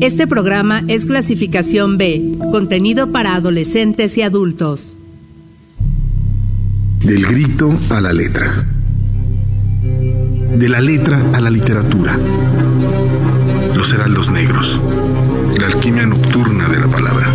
Este programa es clasificación B, contenido para adolescentes y adultos. Del grito a la letra. De la letra a la literatura. Los heraldos negros. La alquimia nocturna de la palabra.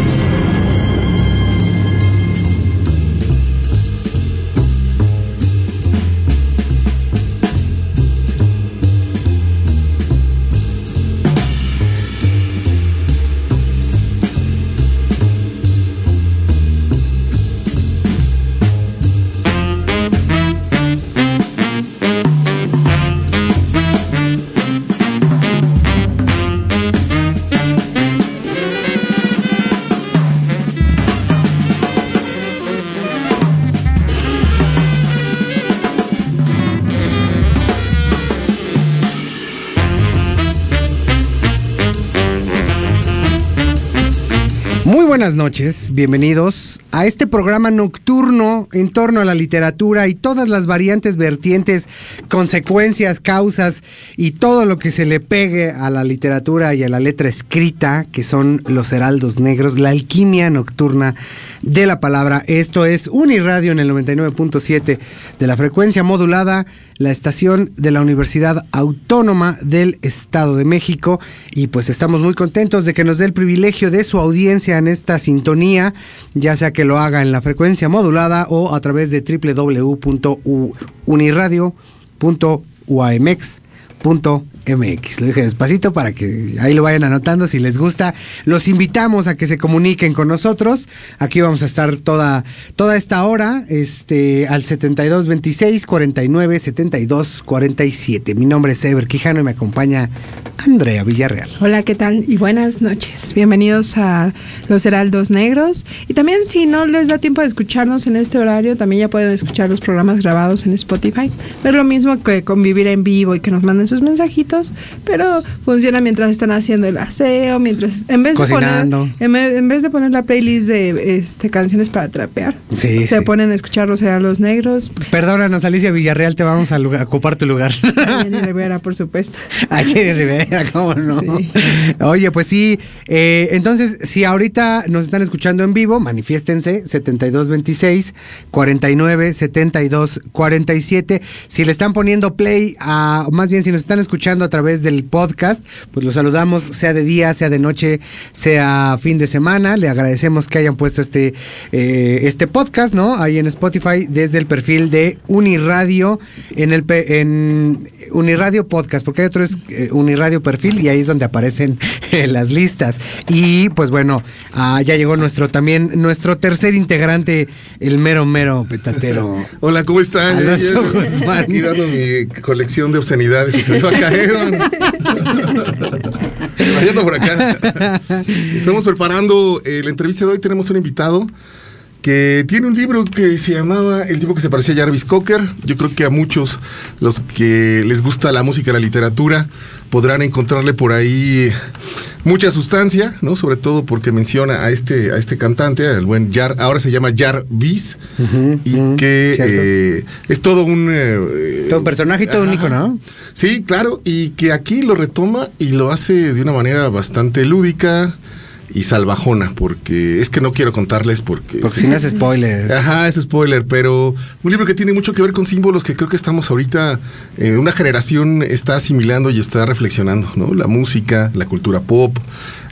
Buenas noches, bienvenidos a este programa nocturno en torno a la literatura y todas las variantes, vertientes, consecuencias, causas y todo lo que se le pegue a la literatura y a la letra escrita, que son los heraldos negros, la alquimia nocturna de la palabra. Esto es Uniradio en el 99.7 de la frecuencia modulada la estación de la Universidad Autónoma del Estado de México. Y pues estamos muy contentos de que nos dé el privilegio de su audiencia en esta sintonía, ya sea que lo haga en la frecuencia modulada o a través de www.uniradio.uamx.com MX. Lo dije despacito para que ahí lo vayan anotando si les gusta. Los invitamos a que se comuniquen con nosotros. Aquí vamos a estar toda, toda esta hora este, al 72 26 49 72 47. Mi nombre es Ever Quijano y me acompaña Andrea Villarreal. Hola, ¿qué tal? Y buenas noches. Bienvenidos a Los Heraldos Negros. Y también si no les da tiempo de escucharnos en este horario, también ya pueden escuchar los programas grabados en Spotify. Es lo mismo que convivir en vivo y que nos manden sus mensajitos pero funciona mientras están haciendo el aseo, mientras en vez de poner en, vez de poner la playlist de este canciones para trapear, se ponen a escuchar los los negros. Perdónanos Alicia Villarreal, te vamos a, ocupar tu lugar. A Jenny Rivera, por supuesto. A Jenny Rivera, cómo no. Oye, pues sí, eh, entonces si ahorita nos están escuchando en vivo, manifiéstense 7226 49 72 47. Si le están poniendo play a más bien si nos están escuchando a través del podcast, pues los saludamos, sea de día, sea de noche, sea fin de semana. Le agradecemos que hayan puesto este, eh, este podcast, ¿no? Ahí en Spotify, desde el perfil de Uniradio, en el en Uniradio Podcast, porque hay otro es eh, Uniradio Perfil y ahí es donde aparecen eh, las listas. Y pues bueno, ah, ya llegó nuestro también, nuestro tercer integrante, el mero mero petatero. Hola, ¿cómo están? Aquí dando mi colección de obscenidades y que me va a caer. por acá. Estamos preparando eh, la entrevista de hoy. Tenemos un invitado que tiene un libro que se llamaba El tipo que se parecía a Jarvis Cocker. Yo creo que a muchos los que les gusta la música la literatura podrán encontrarle por ahí mucha sustancia, ¿no? Sobre todo porque menciona a este, a este cantante, el buen Jar, ahora se llama Jarvis, y que eh, es todo un... Eh, todo un personaje y todo único, ¿no? Sí, claro, y que aquí lo retoma y lo hace de una manera bastante lúdica, y salvajona, porque es que no quiero contarles porque... Porque si no es spoiler. Ajá, es spoiler, pero un libro que tiene mucho que ver con símbolos que creo que estamos ahorita, eh, una generación está asimilando y está reflexionando, ¿no? La música, la cultura pop,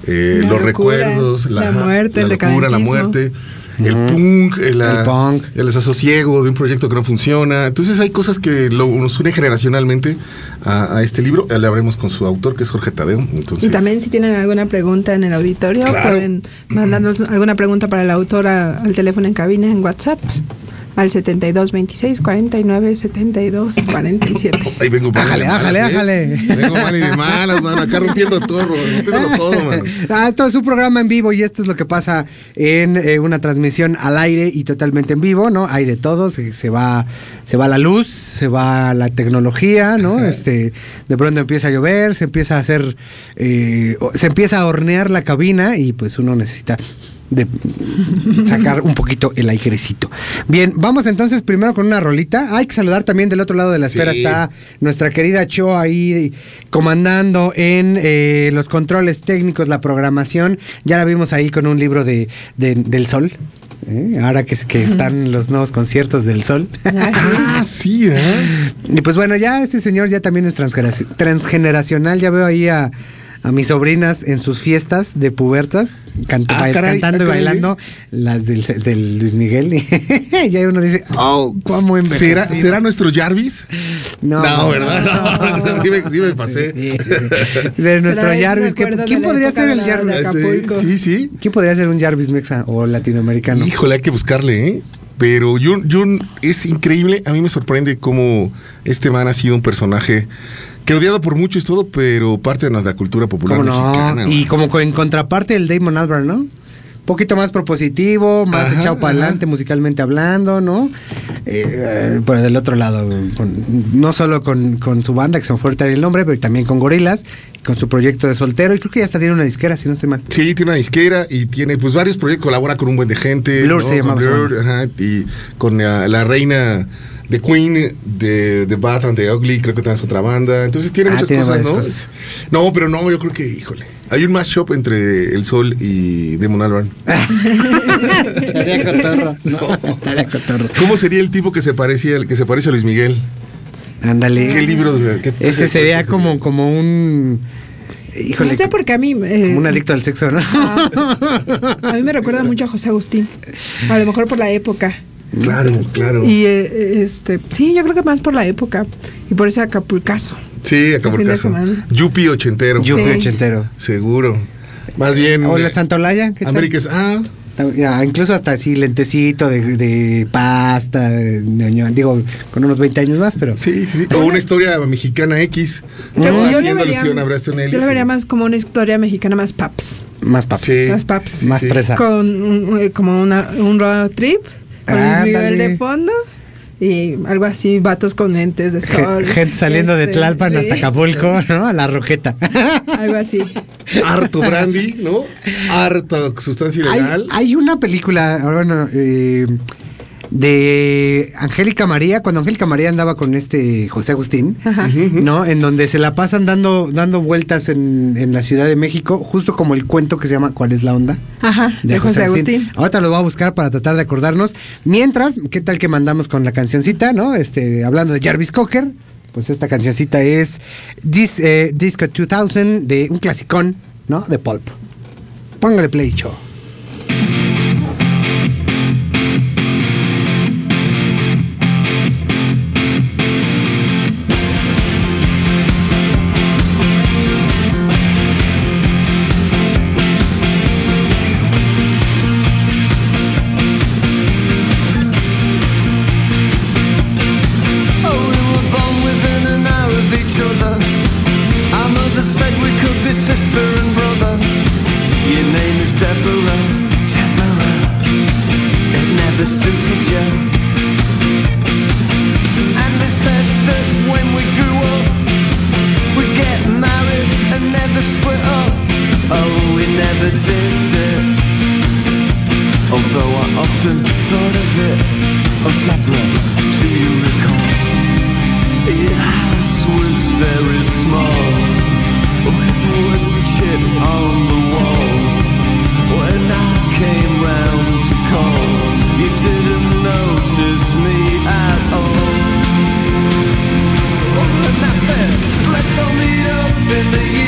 eh, los recuerdos, la, muerte, la locura, la muerte el punk, el, el, punk, el desasosiego de un proyecto que no funciona. Entonces hay cosas que nos unen generacionalmente a, este libro. Le hablaremos con su autor, que es Jorge Tadeo. Entonces, y también si tienen alguna pregunta en el auditorio, pueden mandarnos alguna pregunta para el autor al teléfono en cabina en WhatsApp al 72 26 49 72 47. Ahí vengo mal. Ájale, ájale, ájale. Vengo mal y de malas, mano. Acá rompiendo todo, rompiendo todo, mano. Ah, esto es un programa en vivo y esto es lo que pasa en eh, una transmisión al aire y totalmente en vivo, ¿no? Hay de todo, se, se, va se va la luz, se va la tecnología, ¿no? Este, de pronto empieza a llover, se empieza a hacer, eh, se empieza a hornear la cabina y pues uno necesita de sacar un poquito el airecito. Bien, vamos entonces primero con una rolita. Hay que saludar también del otro lado de la Sí. esfera está nuestra querida Cho ahí comandando en eh, los controles técnicos, la programación. Ya la vimos ahí con un libro de, de- del sol. ¿eh? Ahora que, que están los nuevos conciertos del sol. Ah, sí, ¿eh? Y pues bueno, ya ese señor ya también es transgeneraci- transgeneracional. Ya veo ahí a, a mis sobrinas en sus fiestas de pubertas, cant- Ah, caray, cantando ah, y caray. bailando las del, del Luis Miguel. y ahí uno dice, oh, ¿cómo envejecido? ¿Será, ¿Será nuestro Jarvis? No, No, ¿verdad? No, sí me- sí me pasé. Sí, sí, sí. Será nuestro Jarvis. ¿Qué- recuerdo ¿Quién podría ser el Jarvis? Sí, sí. ¿Quién podría ser un Jarvis mexa o latinoamericano? Híjole, hay que buscarle, ¿eh? Pero Jun, Jun es increíble. A mí me sorprende cómo este man ha sido un personaje que odiado por muchos todo, pero parte de la cultura popular ¿Cómo no? mexicana. Y como co- en contraparte el Damon Albarn, ¿no? Un poquito más propositivo, más Ajá, echado para adelante musicalmente hablando, ¿no? Eh, eh, pero del otro lado, con- no solo con, con su banda, que se me fue el nombre, pero también con Gorilas, con su proyecto de soltero, y creo que ya hasta tiene una disquera, si no estoy mal. Sí, tiene una disquera y tiene pues varios proyectos, colabora con un buen de gente. Blur se su Blur, ajá, y con uh, la reina de Queen, de, de Bad and the Ugly, creo que también es otra banda. Entonces tiene Ah, muchas tiene cosas, ¿no? cosas. No, pero no, yo creo que, híjole. Hay un mashup entre El Sol y Demon Albarn. Estaría cotorro. No, cotorro. ¿Cómo sería el tipo que se parecía, el que se parece a Luis Miguel? Ándale. ¿Qué libros? de- qué- Ese qué- sería qué- como, como un. Híjole. no sé por qué a mí. eh, Como un adicto al sexo, ¿no? Ah, a mí me recuerda mucho a José Agustín. A lo mejor por la época. Claro, claro. Y eh, este, sí, yo creo que más por la época y por ese acapulcazo. Sí, caso. semana. Yupi ochentero. Yupi Sí. ochentero. Seguro. Más bien. O la eh, Santa Olaya. ¿qué tal? América es. Ah, Ya, incluso hasta así, lentecito de, de pasta, de digo, con unos 20 años más, pero... sí, sí, sí. O una historia mexicana X. Yo, ¿no? yo le Haciendo vería, alusión a Braston Ellis. yo le y- vería más como una historia mexicana más paps. Más paps. Sí. Más paps. Más sí. presa. Con un- eh, como una, un road trip, con Ándale. Miguel de fondo y algo así, vatos con lentes de sol. Gen- Gente saliendo de Este, Tlalpan sí, hasta Acapulco, ¿no? A la roqueta. Algo así. Harto brandy, ¿no? Harto sustancia hay, ilegal. hay una película, bueno, eh, de Angélica María, cuando Angélica María andaba con este José Agustín, Ajá. ¿no? En donde se la pasan dando, dando vueltas en, en la Ciudad de México, justo como el cuento que se llama ¿Cuál es la onda? Ajá, de, José Agustín. Ahorita lo voy a buscar para tratar de acordarnos. Mientras, ¿qué tal que mandamos con la cancioncita, no? Este, hablando de Jarvis Cocker, pues esta cancioncita es Dis- eh, Disco 2000 de un clasicón, ¿no? De Pulp. Póngale play, show. Never did it. Although I often thought of it. Oh, Deborah, do you recall? Your house was very small With wood chip on the wall When I came round to call You didn't notice me at all And I said, let's all meet up in the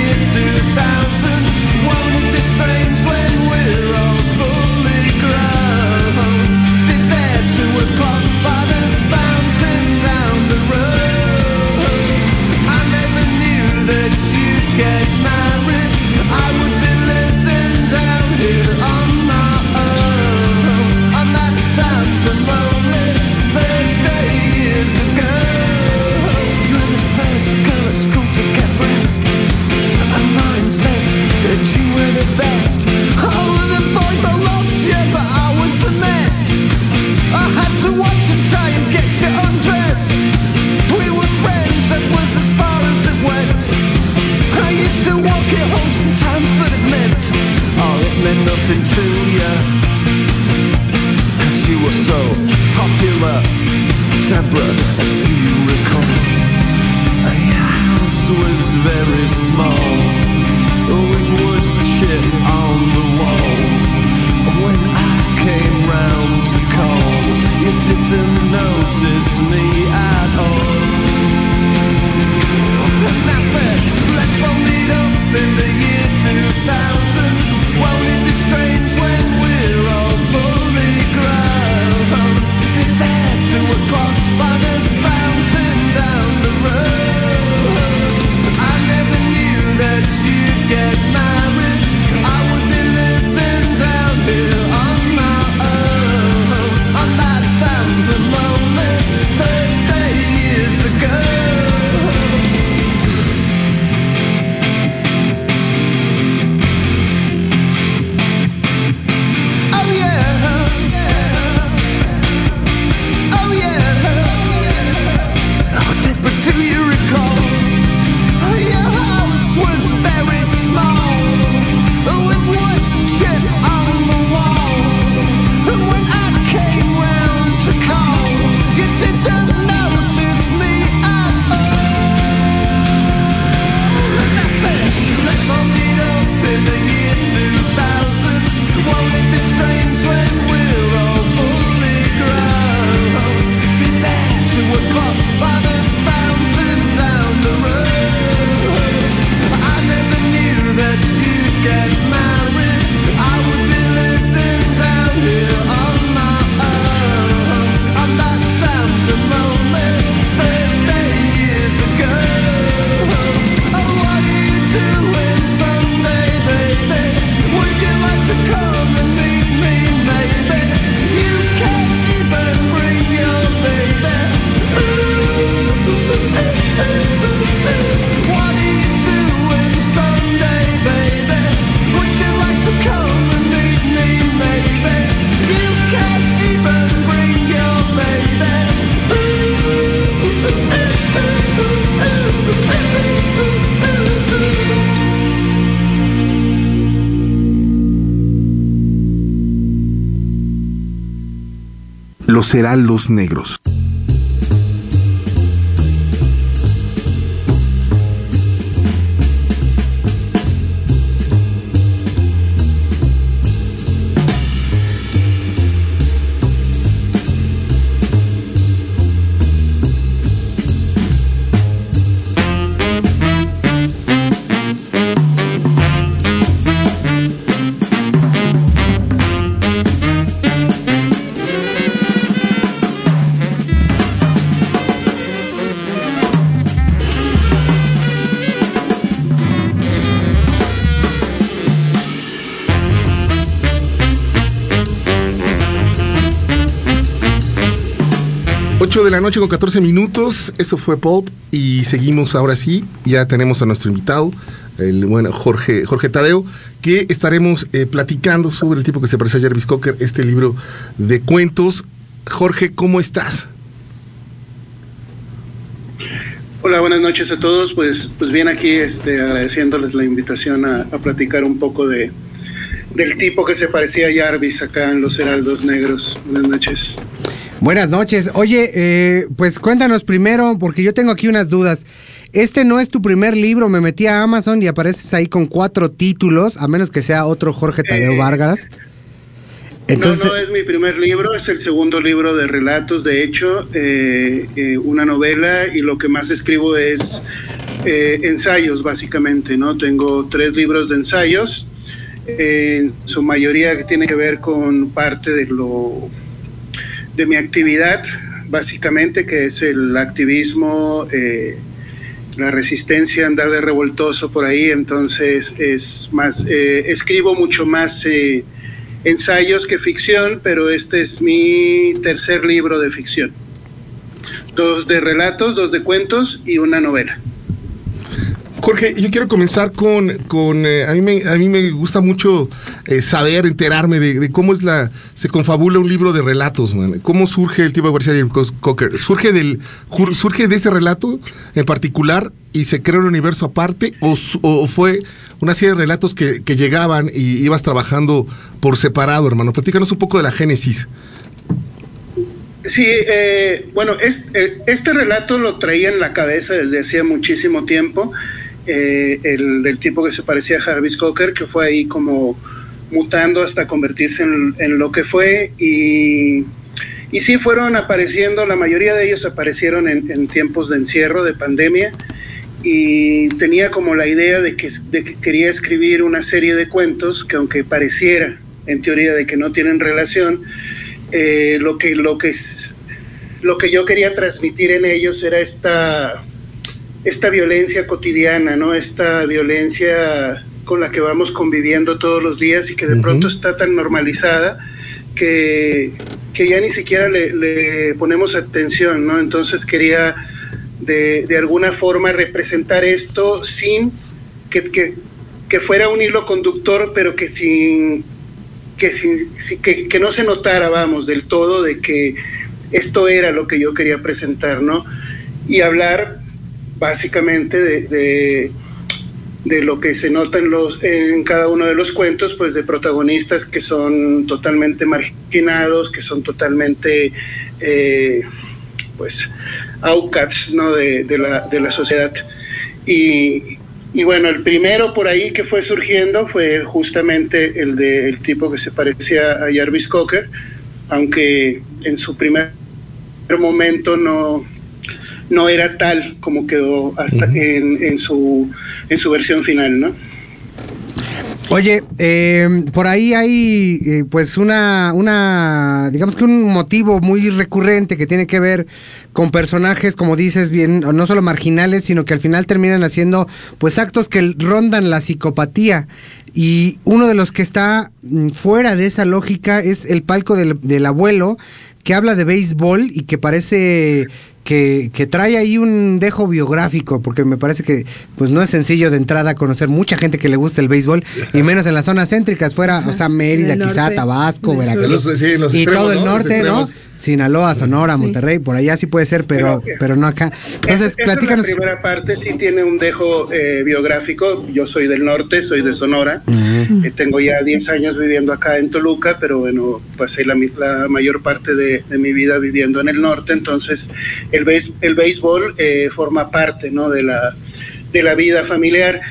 Los Heraldos Negros. La noche con 14 minutos. Eso fue Pop. Y seguimos ahora sí. Ya tenemos a nuestro invitado, el bueno Jorge, Jorge Tadeo, que estaremos eh, platicando sobre el tipo que se parece a Jarvis Cocker, este libro de cuentos. Jorge, ¿cómo estás? Hola, buenas noches a todos. Pues, pues bien aquí, este, agradeciéndoles la invitación a, a platicar un poco de del tipo que se parecía a Jarvis acá en los Heraldos Negros. Buenas noches. Buenas noches. Oye, eh, pues cuéntanos primero, porque yo tengo aquí unas dudas. Este no es tu primer libro, me metí a Amazon y apareces ahí con cuatro títulos, a menos que sea otro Jorge Tadeo Eh, Vargas. Entonces, no, no es mi primer libro, es el segundo libro de relatos, de hecho, eh, eh, una novela y lo que más escribo es eh, ensayos, básicamente, ¿no? Tengo tres libros de ensayos, eh, en su mayoría que tiene que ver con parte de lo de mi actividad, básicamente, que es el activismo, eh, la resistencia, andar de revoltoso por ahí, entonces es más, eh, escribo mucho más eh, ensayos que ficción, pero este es mi tercer libro de ficción. Dos de relatos, dos de cuentos y una novela. Jorge, yo quiero comenzar con, con eh, a, mí me, a mí me gusta mucho eh, saber, enterarme de, cómo es la, se confabula un libro de relatos, man. ¿Cómo surge el tipo de García Cocker? ¿Surge, del, ¿Surge de ese relato en particular y se crea un universo aparte o, o fue una serie de relatos que, que llegaban y ibas trabajando por separado, hermano? Platícanos un poco de la génesis. Sí, eh, bueno, es- eh, este relato lo traía en la cabeza desde hacía muchísimo tiempo, eh, el del tipo que se parecía a Jarvis Cocker, que fue ahí como mutando hasta convertirse en, lo que fue. Y, y sí fueron apareciendo, la mayoría de ellos aparecieron en, tiempos de encierro, de pandemia. Y tenía como la idea de que, de que quería escribir una serie de cuentos que aunque pareciera en teoría de que no tienen relación, eh, lo que lo que lo que yo quería transmitir en ellos era esta esta violencia cotidiana, ¿no? Esta violencia con la que vamos conviviendo todos los días y que de pronto está tan normalizada que, que ya ni siquiera le, le ponemos atención, ¿no? Entonces quería de, de alguna forma representar esto sin que, que, que fuera un hilo conductor, pero que sin que, sin- si- que, que no se notara, vamos, del todo de que esto era lo que yo quería presentar, ¿no? Y hablar básicamente de, de, de lo que se nota en, los, en cada uno de los cuentos, pues de protagonistas que son totalmente marginados, que son totalmente, eh, pues, outcasts, ¿no? De, de, la, de la sociedad. Y, y bueno, el primero por ahí que fue surgiendo fue justamente el del tipo que se parecía a Jarvis Cocker, aunque en su primer momento no, no era tal como quedó hasta en, en su, en su versión final, ¿no? Oye, eh, por ahí hay eh, pues una, una, digamos que un motivo muy recurrente que tiene que ver con personajes, como dices bien, no solo marginales, sino que al final terminan haciendo pues actos que rondan la psicopatía. Y uno de los que está mm, fuera de esa lógica es el palco del, del abuelo, que habla de béisbol y que parece que, que trae ahí un dejo biográfico, porque me parece que pues no es sencillo de entrada conocer mucha gente que le gusta el béisbol, y menos en las zonas céntricas, fuera, o sea, Mérida, quizá norte, Tabasco, del Veracruz, sur. Sí, los y extremos, todo el ¿no? Los norte, ¿no? Sinaloa, Sonora, Sí. Monterrey, por allá sí puede ser, pero, Pero- pero no acá. Entonces, esa platícanos. La primera parte sí tiene un dejo eh, biográfico. Yo soy del norte, soy de Sonora. Ujú. Eh, tengo ya 10 años viviendo acá en Toluca, pero bueno, pasé la, la mayor parte de, de mi vida viviendo en el norte. Entonces, el, béis- el béisbol eh, forma parte ¿no? de, la, de la vida familiar.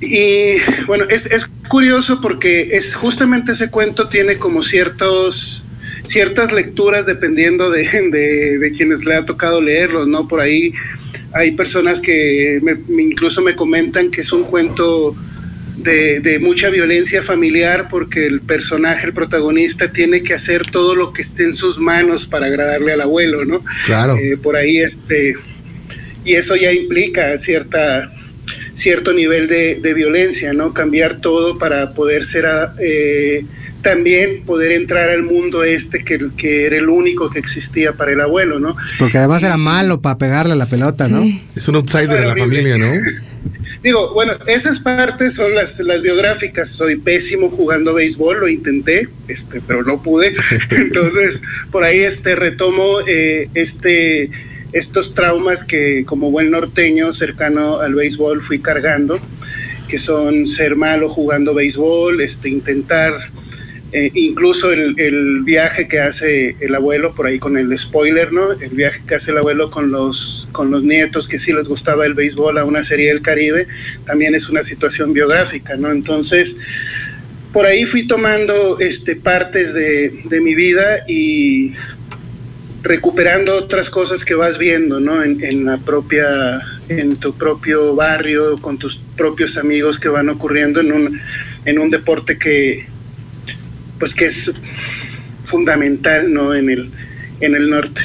Y bueno, es, es curioso porque es justamente ese cuento tiene como ciertos ciertas lecturas dependiendo de, de, de quienes le ha tocado leerlos, ¿no? Por ahí hay personas que me- incluso me comentan que es un cuento de, de mucha violencia familiar porque el personaje, el protagonista, tiene que hacer todo lo que esté en sus manos para agradarle al abuelo, ¿no? Claro. Eh, por ahí, este, y eso ya implica cierta cierto nivel de, de violencia, ¿no? Cambiar todo para poder ser, ah, eh, también poder entrar al mundo este que, que era el único que existía para el abuelo, ¿no? Porque además era malo para pegarle a la pelota, ¿no? Sí. Es un outsider de la familia, ¿no? Digo, bueno, esas partes son las, las biográficas. Soy pésimo jugando béisbol, lo intenté, este, pero no pude. Entonces, por ahí este retomo eh, este estos traumas que como buen norteño cercano al béisbol fui cargando, que son ser malo jugando béisbol, este intentar eh, incluso el, el viaje que hace el abuelo, por ahí con el spoiler, ¿no? El viaje que hace el abuelo con los con los nietos que sí les gustaba el béisbol a una serie del Caribe, también es una situación biográfica, ¿no? Entonces, por ahí fui tomando este partes de, de mi vida y recuperando otras cosas que vas viendo, ¿no? En, en la propia, en tu propio barrio, con tus propios amigos que van ocurriendo en un, en un deporte que, pues que es fundamental, ¿no? En el, en el norte.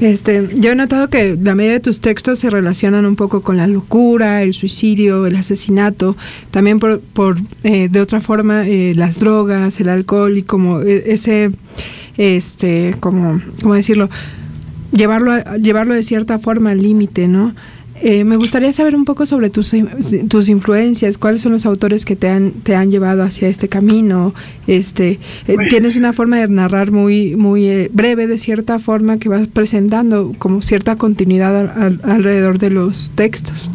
Este, yo he notado que la mayoría de tus textos se relacionan un poco con la locura, el suicidio, el asesinato, también por, por eh, de otra forma eh, las drogas, el alcohol y como eh, ese, este, como, cómo decirlo, llevarlo, a- llevarlo de cierta forma al límite, ¿no? Eh, me gustaría saber un poco sobre tus, tus influencias, cuáles son los autores que te han, te han llevado hacia este camino. Este, eh, tienes una forma de narrar muy, muy eh, breve, de cierta forma, que vas presentando como cierta continuidad al- al- alrededor de los textos.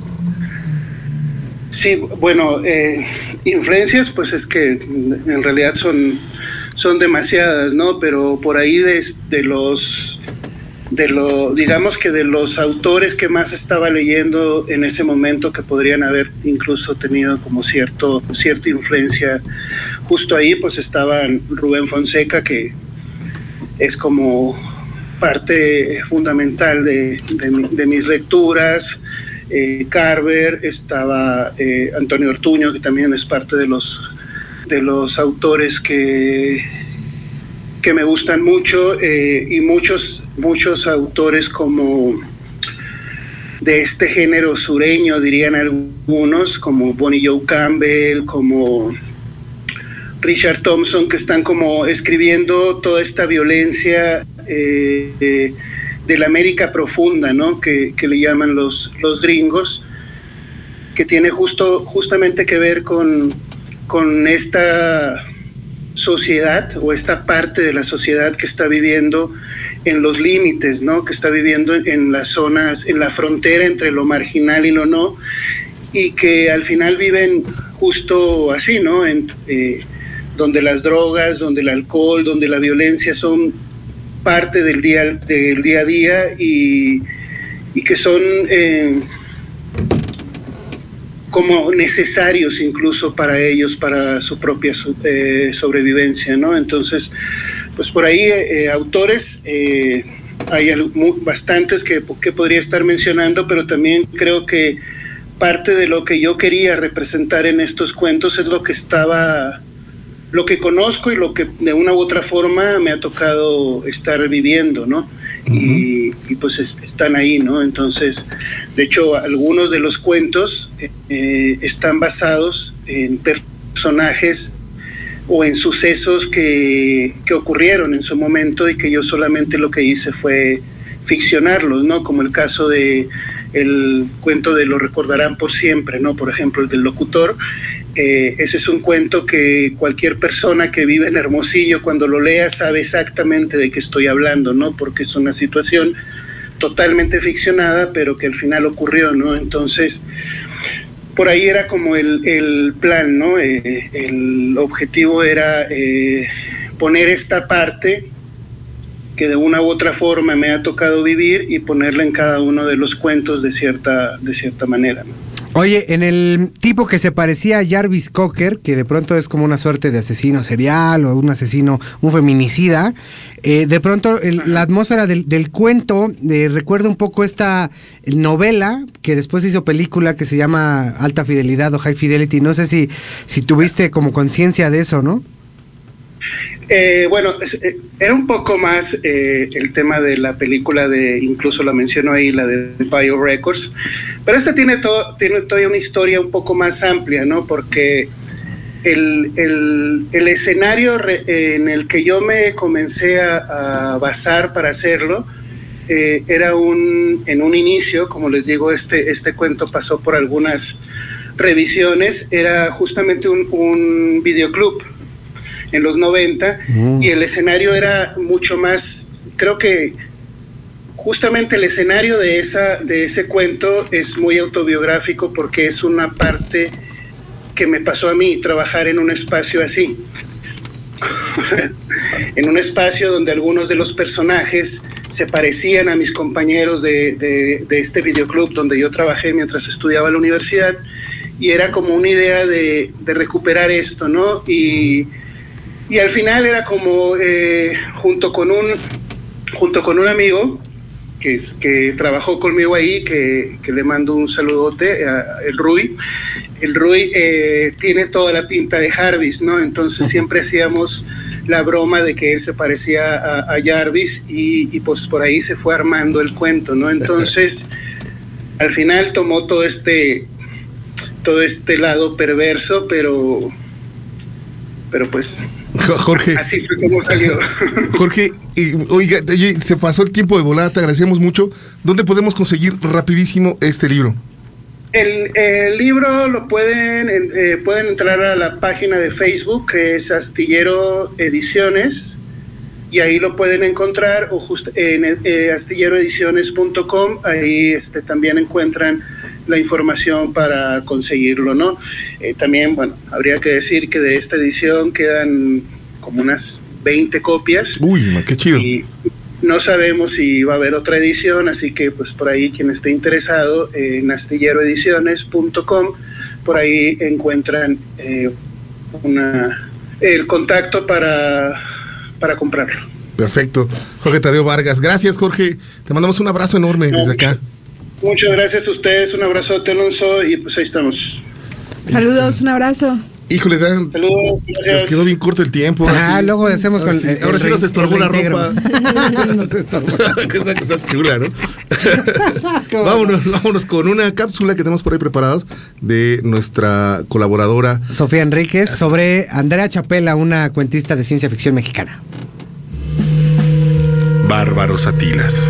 Sí, bueno, eh, influencias, pues es que en realidad son, son demasiadas, ¿no? Pero por ahí de, de los, de lo, digamos que de los autores que más estaba leyendo en ese momento que podrían haber incluso tenido como cierto, cierta influencia, justo ahí pues estaban Rubén Fonseca, que es como parte fundamental de, de mi- de mis lecturas, eh, Carver, estaba eh, Antonio Ortuño, que también es parte de los de los autores que, que me gustan mucho, eh, y muchos, muchos autores como de este género sureño, dirían algunos, como Bonnie Joe Campbell, como Richard Thompson, que están como escribiendo toda esta violencia eh, eh, de la América profunda, ¿no? Que, que le llaman los, los gringos, que tiene justo, justamente que ver con, con esta sociedad o esta parte de la sociedad que está viviendo en los límites, ¿no? Que está viviendo en, las zonas, en la frontera entre lo marginal y lo no, y que al final viven justo así, ¿no? En, eh, donde las drogas, donde el alcohol, donde la violencia son parte del día, del día a día y, y que son eh, como necesarios incluso para ellos, para su propia eh, sobrevivencia, ¿no? Entonces, pues por ahí eh, autores, eh, hay bastantes que, que podría estar mencionando, pero también creo que parte de lo que yo quería representar en estos cuentos es lo que estaba lo que conozco y lo que de una u otra forma me ha tocado estar viviendo, ¿no? y, y, pues es- están ahí, ¿no? Entonces, de hecho, algunos de los cuentos eh, eh, están basados en personajes o en sucesos que, que ocurrieron en su momento y que yo solamente lo que hice fue ficcionarlos, ¿no? Como el caso de el cuento de Lo recordarán por siempre, ¿no? Por ejemplo, el del locutor. Eh, ese es un cuento que cualquier persona que vive en Hermosillo cuando lo lea sabe exactamente de qué estoy hablando, ¿no? Porque es una situación totalmente ficcionada, pero que al final ocurrió, ¿no? Entonces, por ahí era como el, el plan, ¿no? Eh, el objetivo era eh, poner esta parte que de una u otra forma me ha tocado vivir y ponerla en cada uno de los cuentos de cierta, de cierta manera. ¿no? Oye, en el tipo que se parecía a Jarvis Cocker, que de pronto es como una suerte de asesino serial o un asesino, un feminicida, eh, de pronto el- la atmósfera del, del cuento eh, recuerda un poco esta novela que después hizo película que se llama Alta Fidelidad o High Fidelity. No sé si, si tuviste como conciencia de eso, ¿no? Eh, bueno, eh, era un poco más eh, el tema de la película de, incluso la menciono ahí, la de Bio Records, pero esta tiene, todo, tiene todavía una historia un poco más amplia, ¿no? Porque el, el, el escenario re- en el que yo me comencé a, a basar para hacerlo eh, era un, en un inicio, como les digo, este, este cuento pasó por algunas revisiones, era justamente un, un videoclub en los 90 Mm. y el escenario era mucho más, creo que justamente el escenario de esa de ese cuento es muy autobiográfico porque es una parte que me pasó a mí trabajar en un espacio así. en un espacio donde algunos de los personajes se parecían a mis compañeros de, de, de este videoclub donde yo trabajé mientras estudiaba la universidad y era como una idea de, de recuperar esto, ¿no? Y, y al final era como eh, junto con un junto con un amigo que, que trabajó conmigo ahí, que, que le mando un saludote, a, el Rui. El Rui eh, tiene toda la pinta de Jarvis, ¿no? Entonces siempre hacíamos la broma de que él se parecía a, a Jarvis y, y pues por ahí se fue armando el cuento, ¿no? Entonces al final tomó todo este todo este lado perverso, pero pero pues Jorge, así fue como salió. Jorge, oiga, oye, se pasó el tiempo de volada, te agradecemos mucho. ¿Dónde podemos conseguir rapidísimo este libro? El, el libro lo pueden en- eh, pueden entrar a la página de Facebook que es Astillero Ediciones y ahí lo pueden encontrar o just, en eh, astilleroediciones.com ahí este, también encuentran la información para conseguirlo, ¿no? Eh, también, bueno, habría que decir que de esta edición quedan como unas 20 copias Uy, qué chido. y no sabemos si va a haber otra edición, así que pues por ahí quien esté interesado eh, en astilleroediciones.com, por ahí encuentran eh, una, el contacto para, para comprarlo. Perfecto. Jorge Tadeo Vargas. Gracias, Jorge. Te mandamos un abrazo enorme desde acá. Muchas gracias a ustedes, un abrazote Alonso y pues ahí estamos. Saludos, un abrazo. Híjole, Dan, Saludos, se gracias. nos quedó bien corto el tiempo. Ah, así. luego hacemos Ahora con sí, el- el Ahora sí nos estorbó la ropa. Nos estorbó. Que esa cosa chula, ¿no? vámonos, vámonos con una cápsula que tenemos por ahí preparados de nuestra colaboradora. Sofía Enríquez sobre Andrea Chapela, una cuentista de ciencia ficción mexicana. Bárbaros Atilas.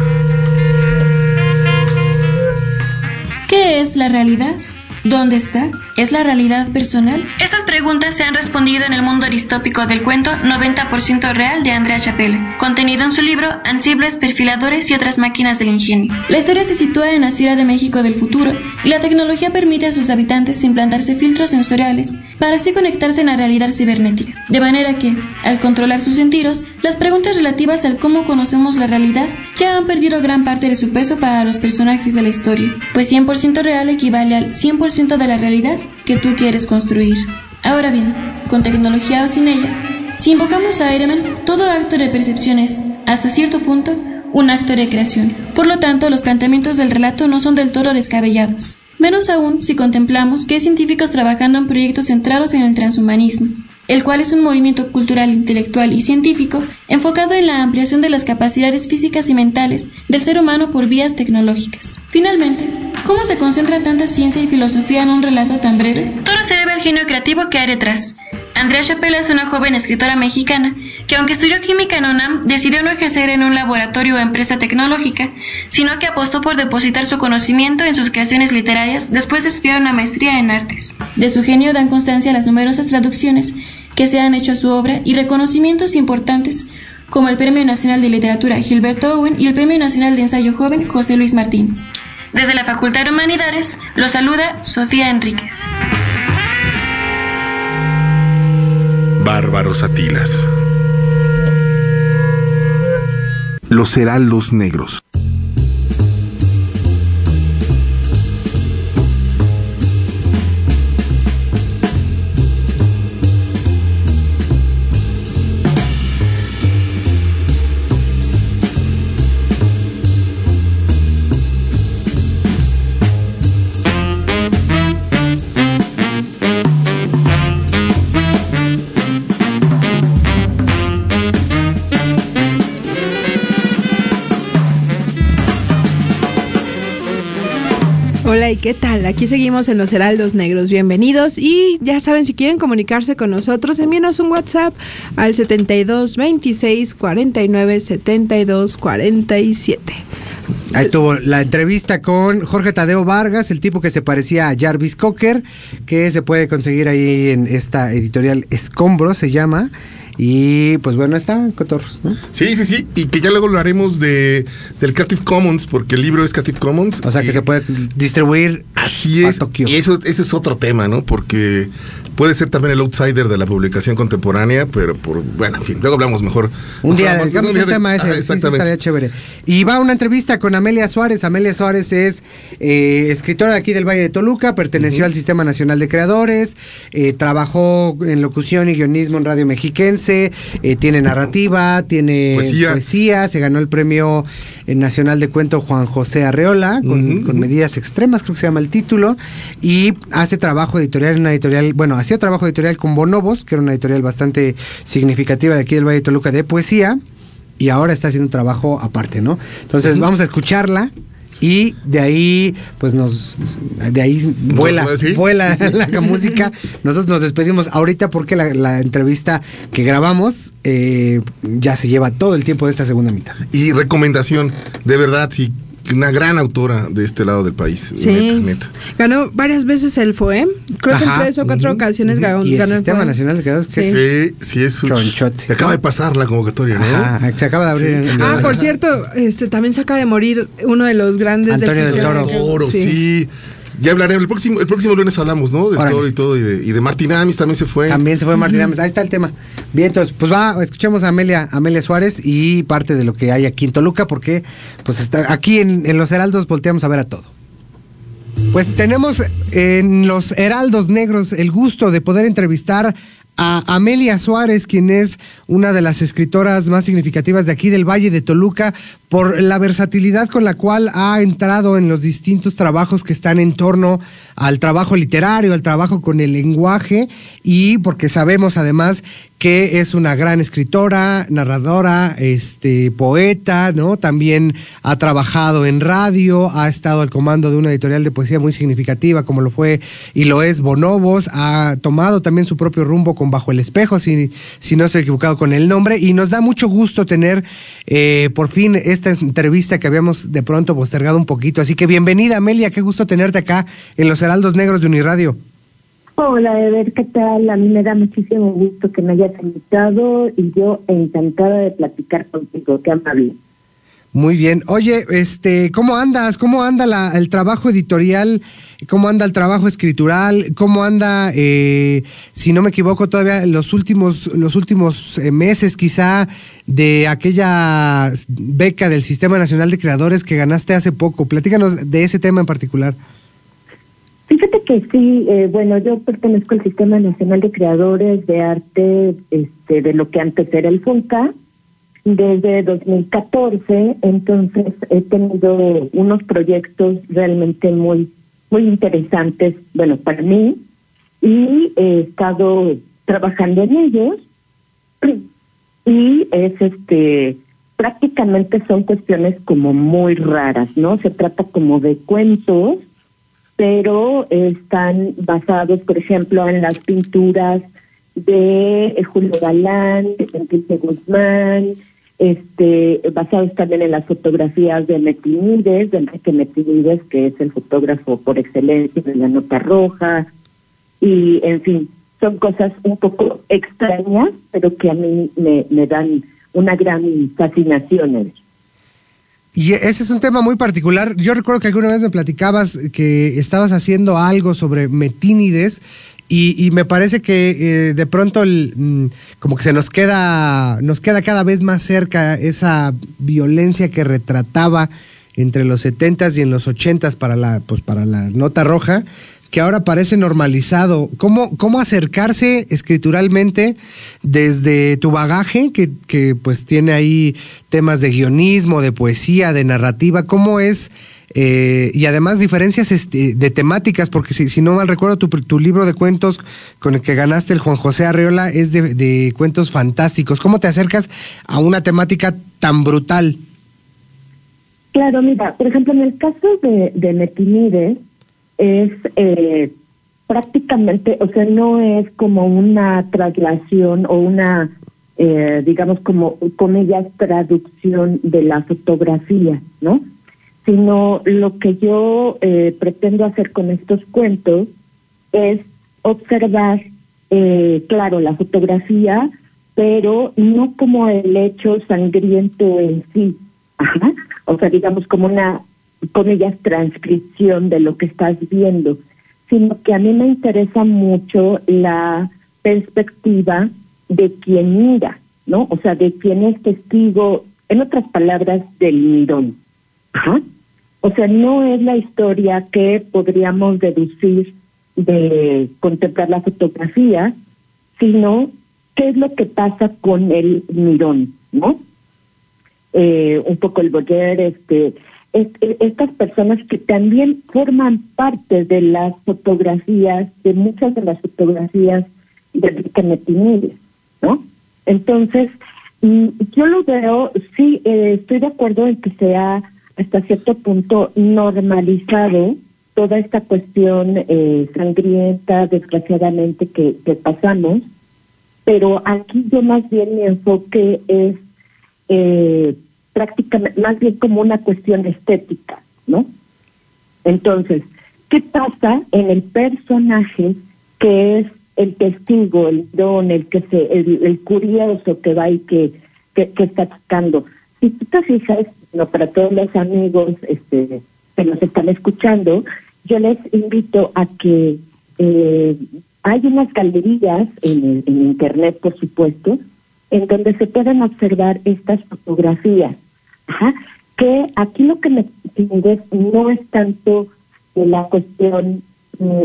¿Qué es la realidad? ¿Dónde está? ¿Es la realidad personal? Estas preguntas se han respondido en el mundo aristópico del cuento 90% real de Andrea Chapelle, contenido en su libro Ansibles, Perfiladores y otras máquinas del ingenio. La historia se sitúa en la Ciudad de México del futuro y la tecnología permite a sus habitantes implantarse filtros sensoriales para así conectarse en la realidad cibernética. De manera que, al controlar sus sentidos, las preguntas relativas al cómo conocemos la realidad ya han perdido gran parte de su peso para los personajes de la historia, pues 100% real equivale al 100% de la realidad que tú quieres construir. Ahora bien, con tecnología o sin ella, si invocamos a Iron todo acto de percepción es, hasta cierto punto, un acto de creación. Por lo tanto, los planteamientos del relato no son del todo descabellados. Menos aún si contemplamos que hay científicos trabajando en proyectos centrados en el transhumanismo, el cual es un movimiento cultural, intelectual y científico enfocado en la ampliación de las capacidades físicas y mentales del ser humano por vías tecnológicas. Finalmente, ¿cómo se concentra tanta ciencia y filosofía en un relato tan breve? Todo se debe al genio creativo que hay detrás. Andrea Chapela es una joven escritora mexicana que aunque estudió química en UNAM, decidió no ejercer en un laboratorio o empresa tecnológica, sino que apostó por depositar su conocimiento en sus creaciones literarias después de estudiar una maestría en artes. De su genio dan constancia las numerosas traducciones que se han hecho a su obra y reconocimientos importantes como el Premio Nacional de Literatura Gilberto Owen y el Premio Nacional de Ensayo Joven José Luis Martínez. Desde la Facultad de Humanidades, lo saluda Sofía Enríquez. Bárbaros Atilas. Los negros. ¿Y qué tal? Aquí seguimos en los Heraldos Negros. Bienvenidos. Y ya saben, si quieren comunicarse con nosotros, envíenos un WhatsApp al 72 26 49 72 47. Ahí estuvo la entrevista con Jorge Tadeo Vargas, el tipo que se parecía a Jarvis Cocker, que se puede conseguir ahí en esta editorial Escombro, se llama. Y pues bueno, está Cotorros, ¿no? Sí, sí, sí. Y que ya luego lo haremos de, del Creative Commons, porque el libro es Creative Commons. O sea que se puede distribuir Así a es. Tokio. Y eso, ese es otro tema, ¿no? Porque puede ser también el outsider de la publicación contemporánea, pero por, bueno, en fin, luego hablamos mejor. Un día, digamos, un día de- tema ese, exactamente. estaría chévere. Y va una entrevista con Amelia Suárez. Amelia Suárez es eh, escritora de aquí del Valle de Toluca, perteneció al Sistema Nacional de Creadores, eh, trabajó en locución y guionismo en Radio Mexiquense, eh, tiene narrativa, tiene Poesía. poesía, se ganó el premio eh, nacional de cuento Juan José Arreola, con, con medidas extremas, creo que se llama el título, y hace trabajo editorial en una editorial, bueno, hacía trabajo editorial con Bonobos, que era una editorial bastante significativa de aquí del Valle de Toluca de poesía, y ahora está haciendo un trabajo aparte, ¿no? Entonces vamos a escucharla. Y de ahí, pues nos, de ahí vuela, ¿sí? vuela Sí, la música. Nosotros nos despedimos ahorita porque la, la entrevista que grabamos eh, ya se lleva todo el tiempo de esta segunda mitad. Y recomendación, de verdad, sí, una gran autora de este lado del país. Sí. Neta, neta. Ganó varias veces el FOEM. Creo que en Ajá, tres o cuatro ujú, ocasiones ujú. ganó, Y el ganó Sistema FOEM. Nacional de Creadores, Sí. Sí, sí, es un Chonchote. Acaba de pasar la convocatoria, ¿no? Ajá, se acaba de abrir. en- Ah, por cierto, este también se acaba de morir uno de los grandes Antonio del sistema Toro. Toro, sí. Ya hablaremos. El próximo, el próximo lunes hablamos, ¿no? Órale. Toro y todo. Y de, y de Martín Amis también se fue. También se fue Martín Ames. Ahí está el tema. Bien, entonces, pues va, escuchemos a Amelia, Amelia Suárez y parte de lo que hay aquí en Toluca, porque pues está aquí en, en Los Heraldos volteamos a ver a todo. Pues tenemos en Los Heraldos Negros el gusto de poder entrevistar a Amelia Suárez, quien es una de las escritoras más significativas de aquí del Valle de Toluca, por la versatilidad con la cual ha entrado en los distintos trabajos que están en torno al trabajo literario, al trabajo con el lenguaje, y porque sabemos además que es una gran escritora, narradora, este, poeta, ¿no? También ha trabajado en radio, ha estado al comando de una editorial de poesía muy significativa, como lo fue y lo es Bonobos, ha tomado también su propio rumbo con Bajo el Espejo, si, si no estoy equivocado con el nombre, y nos da mucho gusto tener eh, por fin esta entrevista que habíamos de pronto postergado un poquito. Así que bienvenida, Amelia, qué gusto tenerte acá en Los Heraldos Negros de Uniradio. Hola, Ever, ¿qué tal? A mí me da muchísimo gusto que me hayas invitado y yo encantada de platicar contigo. Qué amable. Muy bien. Oye, este, ¿cómo andas? ¿Cómo anda la- el trabajo editorial? ¿Cómo anda el trabajo escritural? ¿Cómo anda, eh, si no me equivoco, todavía los últimos, los últimos eh, meses quizá de aquella beca del Sistema Nacional de Creadores que ganaste hace poco? Platícanos de ese tema en particular. Fíjate que sí, eh, bueno, yo pertenezco al Sistema Nacional de Creadores de Arte, este, de lo que antes era el FUNCA, desde 2014, entonces he tenido unos proyectos realmente muy, muy interesantes, bueno, para mí, y he estado trabajando en ellos, y es este, prácticamente son cuestiones como muy raras, ¿no? Se trata como de cuentos, pero están basados, por ejemplo, en las pinturas de eh, Julio Galán, de Enrique Guzmán, este, basados también en las fotografías de Metinides, de Enrique Metinides, que es el fotógrafo por excelencia de la nota roja, y en fin, son cosas un poco extrañas, pero que a mí me, dan una gran fascinación. Y ese es un tema muy particular. Yo recuerdo que alguna vez me platicabas que estabas haciendo algo sobre metínides y, y me parece que eh, de pronto mm, como que se nos queda, nos queda cada vez más cerca esa violencia que retrataba entre los 70s y en los 80s para la, pues para la nota roja, que ahora parece normalizado. ¿Cómo, cómo acercarse escrituralmente desde tu bagaje, que, que pues tiene ahí temas de guionismo, de poesía, de narrativa? ¿Cómo es eh, y además diferencias este, de temáticas, porque si, si no mal recuerdo, tu, tu, libro de cuentos con el que ganaste el Juan José Arreola es de, cuentos fantásticos. ¿Cómo te acercas a una temática tan brutal? Claro, mira, por ejemplo, en el caso de, de Metinides, es eh, prácticamente, o sea, no es como una traslación o una, eh, digamos, como, con ellas, traducción de la fotografía, ¿no? Sino lo que yo eh, pretendo hacer con estos cuentos es observar, eh, claro, la fotografía, pero no como el hecho sangriento en sí, Ajá. o sea, digamos como una, con ellas, transcripción de lo que estás viendo, sino que a mí me interesa mucho la perspectiva de quien mira, ¿no? O sea, de quien es testigo, en otras palabras, del mirón. Ajá. O sea, no es la historia que podríamos deducir de contemplar la fotografía, sino qué es lo que pasa con el mirón, ¿no? Eh, un poco el Boyer, este, estas personas que también forman parte de las fotografías, de muchas de las fotografías de Enrique Metinides, ¿no? Entonces, yo lo veo, sí, eh, estoy de acuerdo en que sea hasta cierto punto normalizado toda esta cuestión eh, sangrienta, desgraciadamente, que, que, pasamos, pero aquí yo más bien mi enfoque es eh, prácticamente, más bien como una cuestión estética, ¿no? Entonces, ¿qué pasa en el personaje que es el testigo, el don, el que se, el, el curioso que va y que, que, que está buscando? Si tú te fijas, no, para todos los amigos este, que nos están escuchando, yo les invito a que eh, hay unas galerías en, en, internet, por supuesto, en donde se pueden observar estas fotografías. Que aquí lo que me entiendes no es tanto la cuestión,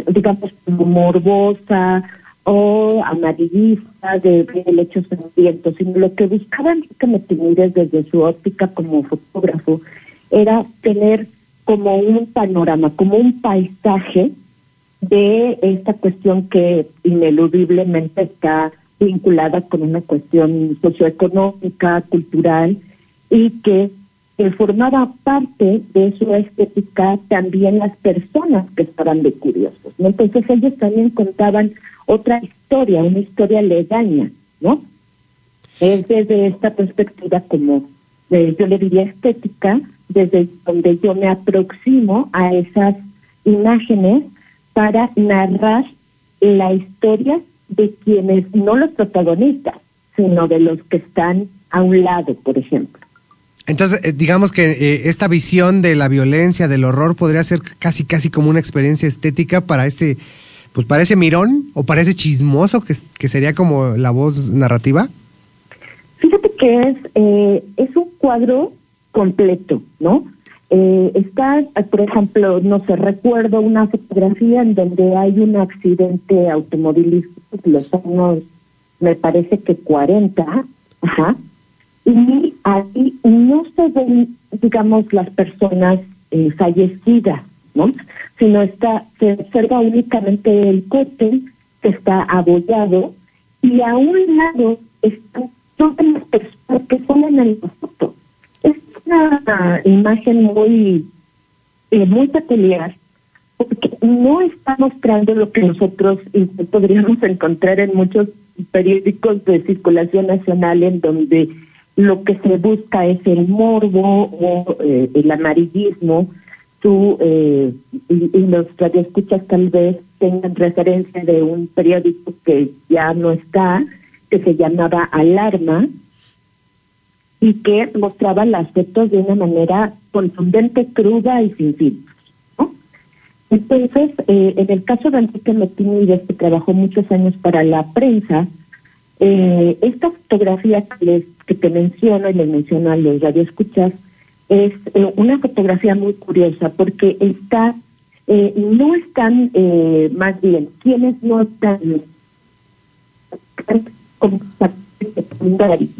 digamos, morbosa o amarillista de, del hecho sangriento, sino lo que buscaban que Metinides desde su óptica como fotógrafo era tener como un panorama, como un paisaje de esta cuestión que ineludiblemente está vinculada con una cuestión socioeconómica, cultural, y que formaba parte de su estética también las personas que estaban de curiosos. Entonces ellos también contaban otra historia, una historia legaña, ¿no? Es desde esta perspectiva como eh, yo le diría estética, desde donde yo me aproximo a esas imágenes para narrar la historia de quienes, no los protagonistas, sino de los que están a un lado, por ejemplo. Entonces, eh, digamos que eh, esta visión de la violencia, del horror, podría ser casi, casi como una experiencia estética para este pues parece mirón o parece chismoso, que, que sería como la voz narrativa? Fíjate que es, eh, es un cuadro completo, ¿no? Eh, está, por ejemplo, no sé, recuerdo una fotografía en donde hay un accidente automovilístico los años, me parece que 40, ajá, y ahí no se ven, digamos, las personas eh, fallecidas, ¿no? Sino está, se observa únicamente el coche que está abollado y a un lado están todas las personas que ponen en la foto. Es una imagen muy, eh, muy peculiar porque no está mostrando lo que nosotros podríamos encontrar en muchos periódicos de circulación nacional en donde lo que se busca es el morbo o eh, el amarillismo. Tú eh, y, y los radioescuchas tal vez tengan referencia de un periódico que ya no está, que se llamaba Alarma, y que mostraba las fotos de una manera contundente, cruda y sin filtros. ¿no? Entonces, eh, en el caso de Enrique Metinides, que trabajó muchos años para la prensa, eh, esta fotografía que, les, que te menciono y les menciono a los radioescuchas es eh, una fotografía muy curiosa porque está, eh, no están, eh, más bien, quienes no están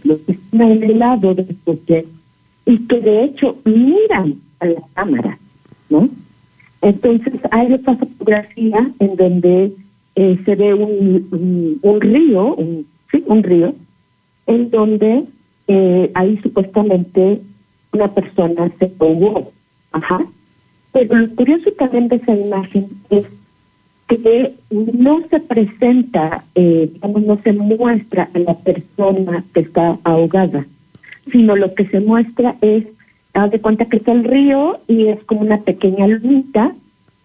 los que en el lado del coche y que de hecho miran a la cámara, ¿no? Entonces hay otra fotografía en donde eh, se ve un, un, un río, un, sí, un río, en donde eh, ahí supuestamente una persona se ahogó. Ajá. Pero lo curioso también de esa imagen es que no se presenta, eh, digamos, no se muestra a la persona que está ahogada, sino lo que se muestra es, haz de cuenta que está el río y es como una pequeña lunita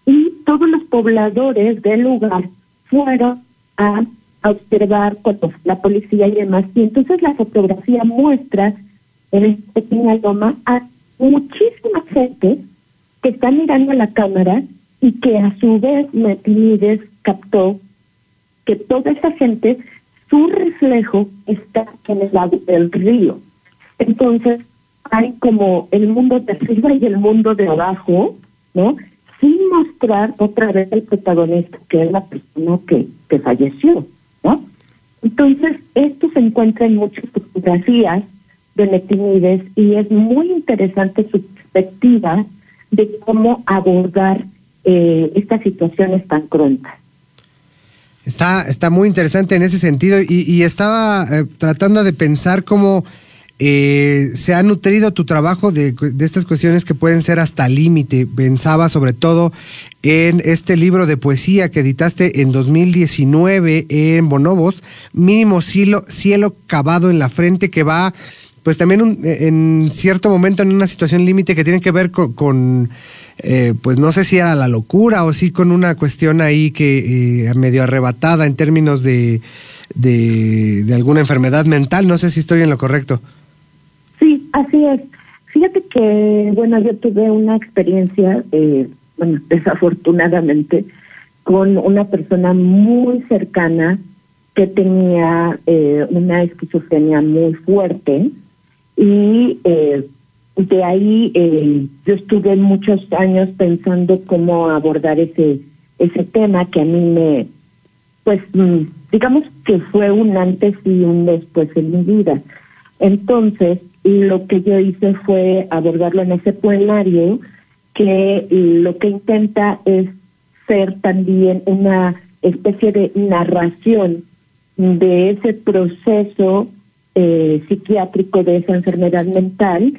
y todos los pobladores del lugar fueron a, observar cuando la policía y demás. Y entonces la fotografía muestra en esta pequeña loma a muchísima gente que está mirando a la cámara y que a su vez Metinides captó que toda esa gente, su reflejo está en el lado del río. Entonces, hay como el mundo de arriba y el mundo de abajo, ¿no? Sin mostrar otra vez el protagonista, que es la persona que, que falleció, ¿no? Entonces, esto se encuentra en muchas fotografías de Metinides y es muy interesante su perspectiva de cómo abordar eh, estas situaciones tan cruentas. Está, está muy interesante en ese sentido y, y estaba eh, tratando de pensar cómo eh, se ha nutrido tu trabajo de, de estas cuestiones que pueden ser hasta límite. Pensaba sobre todo en este libro de poesía que editaste en 2019 en Bonobos, Mínimo Cielo, cielo Cavado en la Frente, que va pues también un- en cierto momento en una situación límite que tiene que ver con, con, eh, pues no sé si era la locura o sí con una cuestión ahí que eh, medio arrebatada en términos de, de, de alguna enfermedad mental. No sé si estoy en lo correcto. Sí, así es. Fíjate que, bueno, yo tuve una experiencia, eh, bueno, desafortunadamente, con una persona muy cercana que tenía eh, una esquizofrenia muy fuerte y eh, de ahí eh, yo estuve muchos años pensando cómo abordar ese ese tema que a mí me pues mm, digamos que fue un antes y un después en mi vida. Entonces lo que yo hice fue abordarlo en ese poemario que lo que intenta es ser también una especie de narración de ese proceso eh, psiquiátrico de esa enfermedad mental,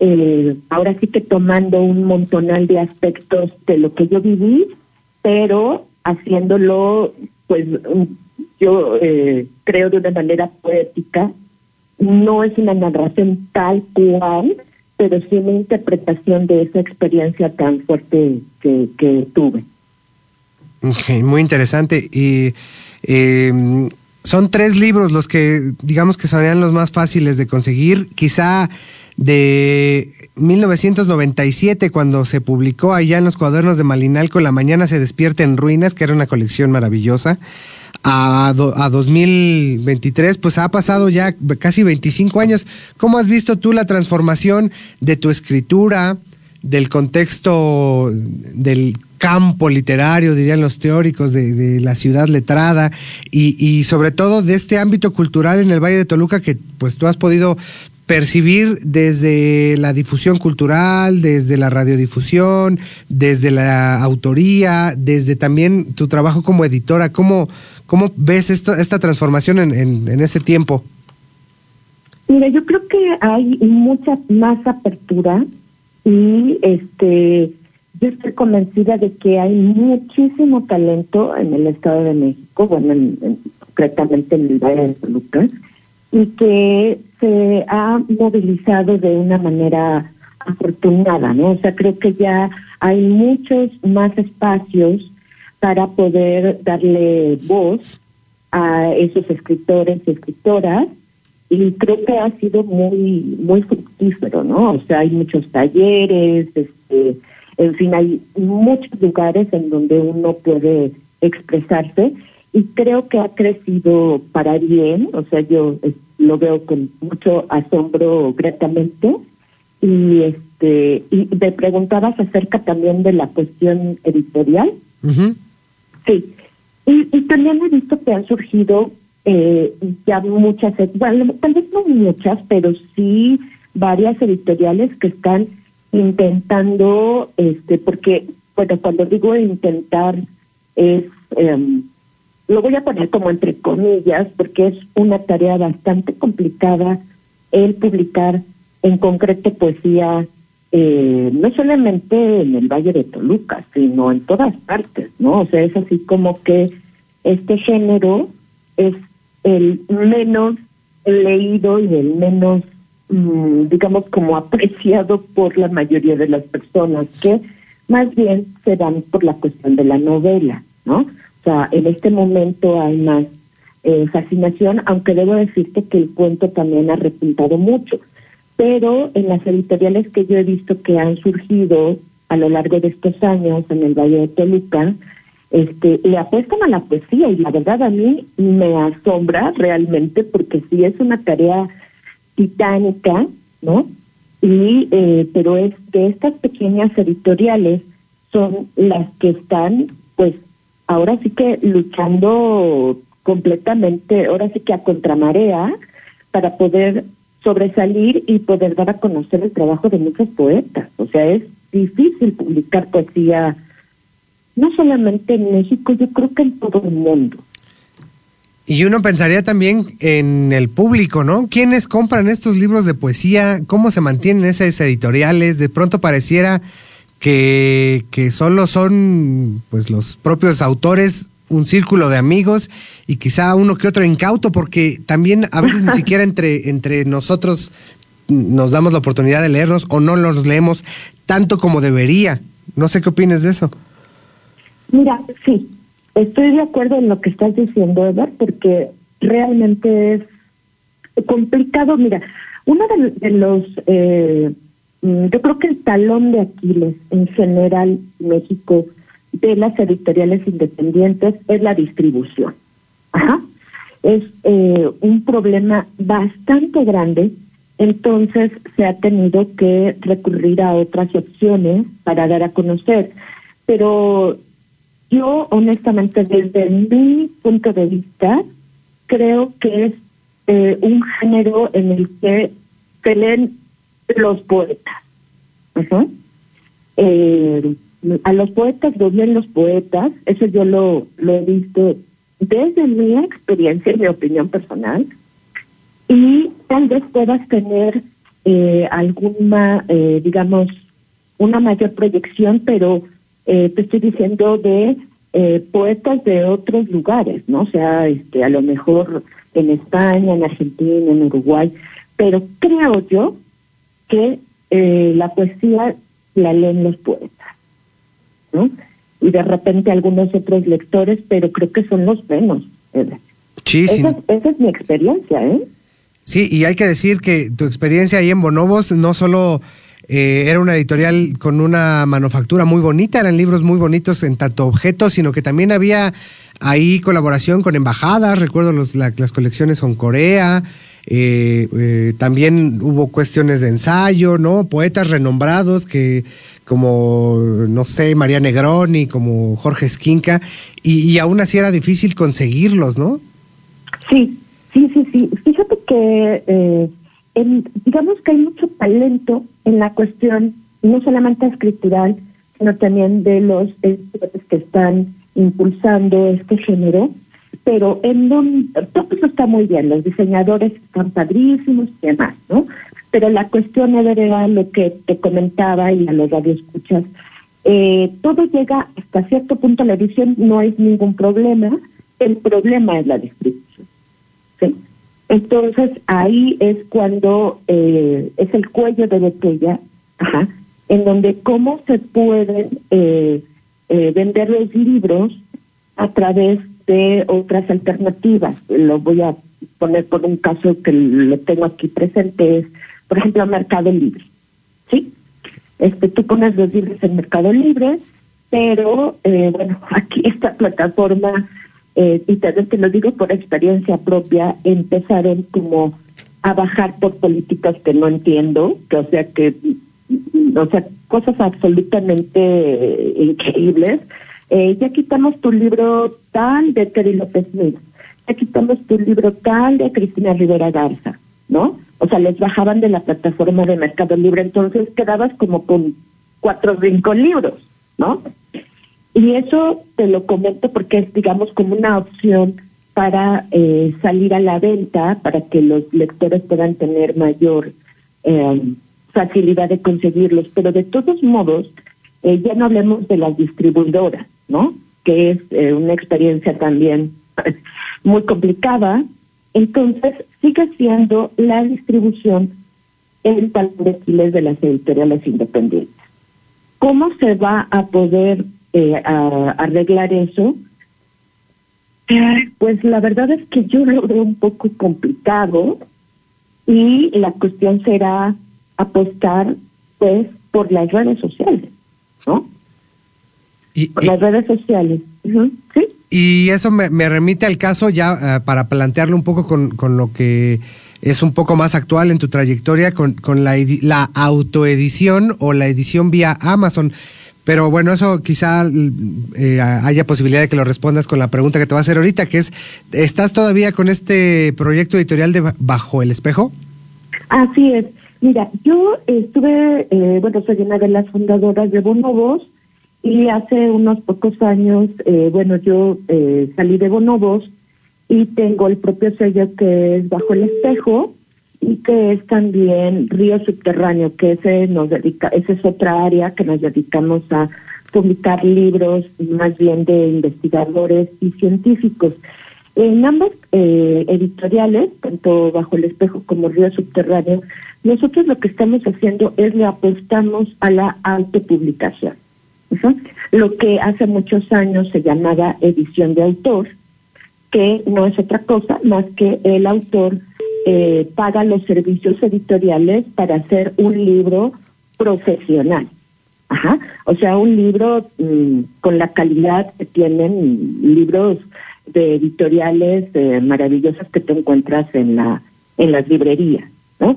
eh, ahora sí que tomando un montonal de aspectos de lo que yo viví, pero haciéndolo, pues mm, yo eh, creo de una manera poética, no es una narración tal cual, pero sí una interpretación de esa experiencia tan fuerte que, tuve. Muy interesante. Y eh, son tres libros los que, digamos que serían los más fáciles de conseguir. Quizá de 1997, cuando se publicó allá en los cuadernos de Malinalco, La Mañana se despierta en ruinas, que era una colección maravillosa. A, a 2023, pues ha pasado ya casi 25 años. ¿Cómo has visto tú la transformación de tu escritura, del contexto del campo literario, dirían los teóricos, de, de la ciudad letrada y, sobre todo de este ámbito cultural en el Valle de Toluca que pues tú has podido percibir desde la difusión cultural, desde la radiodifusión, desde la autoría, desde también tu trabajo como editora. ¿Cómo, cómo ves esto, esta transformación en, en, en ese tiempo? Mira, yo creo que hay mucha más apertura y este yo estoy convencida de que hay muchísimo talento en el Estado de México, bueno, en- en- concretamente en el Valle de Toluca, y que se ha movilizado de una manera afortunada, ¿no? O sea, creo que ya hay muchos más espacios para poder darle voz a esos escritores y escritoras y creo que ha sido muy muy fructífero, ¿no? O sea, hay muchos talleres, este, en fin, hay muchos lugares en donde uno puede expresarse y creo que ha crecido para bien, o sea, yo eh, lo veo con mucho asombro gratamente y este y me preguntabas acerca también de la cuestión editorial. Sí, y, y también he visto que han surgido eh, ya muchas, bueno, tal vez no muchas, pero sí varias editoriales que están intentando, este, porque, bueno, cuando digo intentar es, em, lo voy a poner como entre comillas, porque es una tarea bastante complicada el publicar en concreto poesía eh, no solamente en el Valle de Toluca, sino en todas partes, ¿no? O sea, es así como que este género es el menos leído y el menos, digamos, como apreciado por la mayoría de las personas, que más bien se dan por la cuestión de la novela, ¿no? O sea, en este momento hay más eh, fascinación, aunque debo decirte que el cuento también ha repuntado mucho pero en las editoriales que yo he visto que han surgido a lo largo de estos años en el Valle de Toluca, este, le apuestan a la poesía y la verdad a mí me asombra realmente porque sí es una tarea titánica, ¿no? Y eh, pero es que estas pequeñas editoriales son las que están, pues, ahora sí que luchando completamente, ahora sí que a contramarea para poder sobresalir y poder dar a conocer el trabajo de muchos poetas. O sea, es difícil publicar poesía, no solamente en México, yo creo que en todo el mundo. Y uno pensaría también en el público, ¿no? ¿Quiénes compran estos libros de poesía? ¿Cómo se mantienen esas editoriales? De pronto pareciera que, que solo son pues los propios autores, un círculo de amigos y quizá uno que otro incauto, porque también a veces ni siquiera entre, entre nosotros nos damos la oportunidad de leernos o no los leemos tanto como debería. No sé qué opinas de eso. Mira, sí, estoy de acuerdo en lo que estás diciendo, Edward, porque realmente es complicado. Mira, uno de, de los, eh, mm, yo creo que el talón de Aquiles en general en México de las editoriales independientes es la distribución. Ajá. Es eh, un problema bastante grande, entonces se ha tenido que recurrir a otras opciones para dar a conocer. Pero yo, honestamente, desde mi punto de vista, creo que es eh, un género en el que se leen los poetas. Ujú. Eh, a los poetas los leen los poetas, eso yo lo, lo he visto desde mi experiencia y mi opinión personal, y tal vez puedas tener eh, alguna, eh, digamos, una mayor proyección, pero eh, te estoy diciendo de eh, poetas de otros lugares, ¿no? O sea, este, a lo mejor en España, en Argentina, en Uruguay, pero creo yo que eh, la poesía la leen los poetas, ¿no? Y de repente algunos otros lectores, pero creo que son los menos. Sí, sí. Esa, es- esa es mi experiencia, ¿eh? Sí, y hay que decir que tu experiencia ahí en Bonobos no solo eh, era una editorial con una manufactura muy bonita, eran libros muy bonitos en tanto objetos, sino que también había ahí colaboración con embajadas, recuerdo los- la- las colecciones con Corea, eh, eh, también hubo cuestiones de ensayo, ¿no? Poetas renombrados que como, no sé, María Negroni, como Jorge Esquinca, y, y aún así era difícil conseguirlos, ¿no? Sí, sí, sí, sí. Fíjate que digamos que hay mucho talento en la cuestión, no solamente escritural, sino también de los escritores que están impulsando este género, pero en donde todo eso está muy bien, los diseñadores están padrísimos y demás, ¿no? Pero la cuestión era lo que te comentaba y a los radioescuchas, Eh, todo llega hasta cierto punto la edición, no es ningún problema, el problema es la distribución. Entonces ahí es cuando eh, es el cuello de botella, ajá, en donde cómo se pueden eh, eh, vender los libros a través de otras alternativas. Lo voy a poner por un caso que lo tengo aquí presente, es, por ejemplo, Mercado Libre. ¿Sí? Este, tú pones los libros en Mercado Libre, pero eh, bueno, aquí esta plataforma, eh, y también te lo digo por experiencia propia, empezaron como a bajar por políticas que no entiendo, que o sea que, o sea, cosas absolutamente eh, increíbles. Eh, ya quitamos tu libro tal de Terry López Mix, ya quitamos tu libro tal de Cristina Rivera Garza, ¿no? O sea, les bajaban de la plataforma de Mercado Libre, entonces quedabas como con cuatro o cinco libros, ¿no? Y eso te lo comento porque es, digamos, como una opción para eh, salir a la venta, para que los lectores puedan tener mayor eh, facilidad de conseguirlos. Pero de todos modos, eh, ya no hablemos de las distribuidoras, ¿no? Que es eh, una experiencia también muy complicada. Entonces, sigue siendo la distribución de Aquiles de las editoriales independientes. ¿Cómo se va a poder eh, a- arreglar eso? Pues la verdad es que yo lo veo un poco complicado y la cuestión será apostar pues por las redes sociales, ¿no? Y, Por las redes sociales. Sí. y eso me, me remite al caso ya eh, para plantearlo un poco con, con lo que es un poco más actual en tu trayectoria con, con la, la autoedición o la edición vía Amazon. Pero bueno, eso quizá eh, haya posibilidad de que lo respondas con la pregunta que te voy a hacer ahorita, que es, ¿estás todavía con este proyecto editorial de Ba- Bajo el Espejo? Así es. Mira, yo estuve, eh, bueno, soy una de las fundadoras de Bonobos y hace unos pocos años, eh, bueno, yo eh, salí de Bonobos y tengo el propio sello que es Bajo el Espejo y que es también Río Subterráneo, que ese nos dedica, esa es otra área que nos dedicamos a publicar libros más bien de investigadores y científicos. En ambos eh, editoriales, tanto Bajo el Espejo como Río Subterráneo, nosotros lo que estamos haciendo es le apostamos a la autopublicación. Lo que hace muchos años se llamaba edición de autor, que no es otra cosa más que el autor eh, paga los servicios editoriales para hacer un libro profesional. Ajá. O sea, un libro mm, con la calidad que tienen libros de editoriales eh, que te encuentras en la en las librerías, ¿no?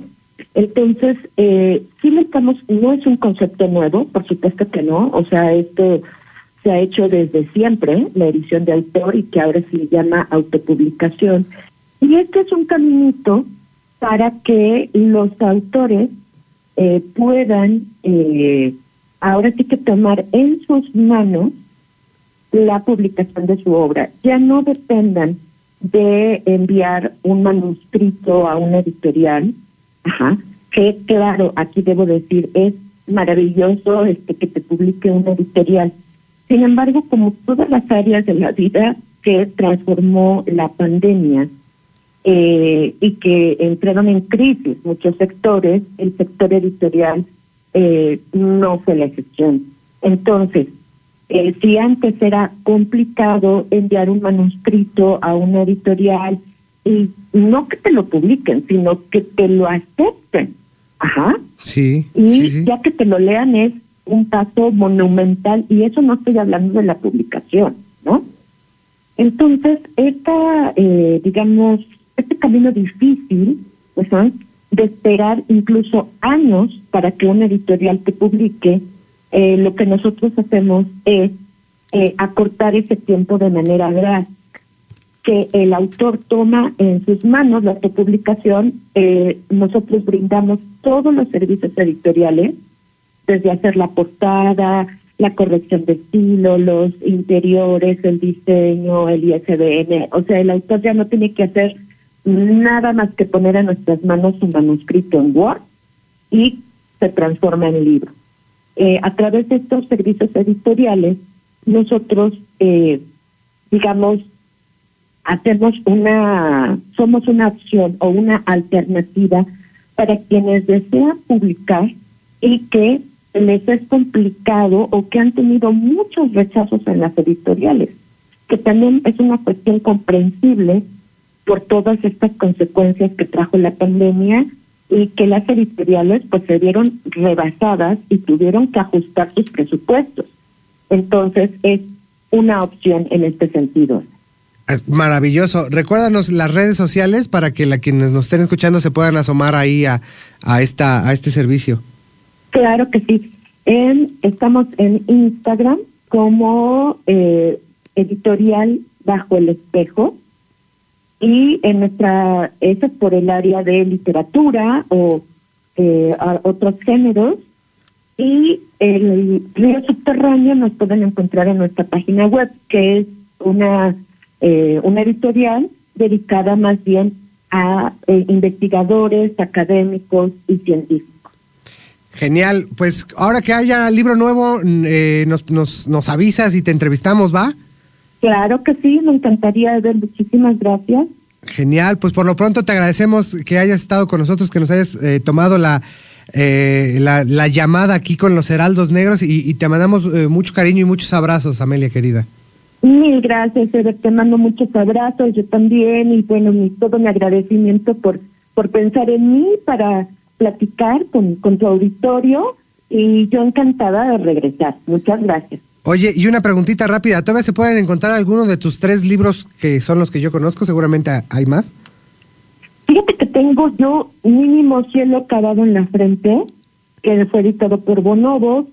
Entonces, eh, sí le estamos, no es un concepto nuevo, por supuesto que no, o sea, esto se ha hecho desde siempre, la edición de autor y que ahora se llama autopublicación. Y este es un caminito para que los autores eh, puedan eh, ahora sí que tomar en sus manos la publicación de su obra. Ya no dependan de enviar un manuscrito a una editorial, ajá, que claro, aquí debo decir, es maravilloso este que te publique una editorial. Sin embargo, como todas las áreas de la vida que transformó la pandemia eh, y que entraron en crisis muchos sectores, el sector editorial eh, no fue la excepción. Entonces, eh, si antes era complicado enviar un manuscrito a una editorial y no que te lo publiquen, sino que te lo acepten. Ajá. Sí, Y sí, sí. ya que te lo lean es un paso monumental y eso no estoy hablando de la publicación, ¿no? Entonces, esta, eh, digamos, este camino difícil, pues, de esperar incluso años para que una editorial te publique, eh, lo que nosotros hacemos es eh, acortar ese tiempo de manera drástica que el autor toma en sus manos la autopublicación, eh, nosotros brindamos todos los servicios editoriales, desde hacer la portada, la corrección de estilo, los interiores, el diseño, el ISBN. O sea, el autor ya no tiene que hacer nada más que poner en nuestras manos un manuscrito en Word y se transforma en libro. eh, a través de estos servicios editoriales, nosotros, eh, digamos, hacemos una, somos una opción o una alternativa para quienes desean publicar y que les es complicado o que han tenido muchos rechazos en las editoriales, que también es una cuestión comprensible por todas estas consecuencias que trajo la pandemia y que las editoriales pues se vieron rebasadas y tuvieron que ajustar sus presupuestos. Entonces es una opción en este sentido. Es Maravilloso. Recuérdanos las redes sociales para que la, quienes nos estén escuchando se puedan asomar ahí a, a, esta, a este servicio. Claro que sí. En, estamos en Instagram como eh, editorial bajo el espejo y en nuestra, eso es por el área de literatura o eh, otros géneros y el río subterráneo nos pueden encontrar en nuestra página web que es una eh, una editorial dedicada más bien a eh, investigadores, académicos y científicos. Genial. Pues ahora que haya libro nuevo, eh, nos, nos, nos avisas y te entrevistamos, ¿va? Claro que sí, me encantaría ver. Muchísimas gracias. Genial, pues por lo pronto te agradecemos que hayas estado con nosotros, que nos hayas eh, tomado la, eh, la, la llamada aquí con los Heraldos Negros y, y te mandamos eh, mucho cariño y muchos abrazos, Amelia querida. Mil gracias, Eder. Te mando muchos abrazos, yo también, y bueno, mi, todo mi agradecimiento por, por pensar en mí para platicar con, con tu auditorio y yo encantada de regresar. Muchas gracias. Oye, y una preguntita rápida, ¿todavía se pueden encontrar alguno de tus tres libros que son los que yo conozco? Seguramente hay más. Fíjate que tengo yo mínimo cielo cavado en la frente, que fue editado por Bonobo.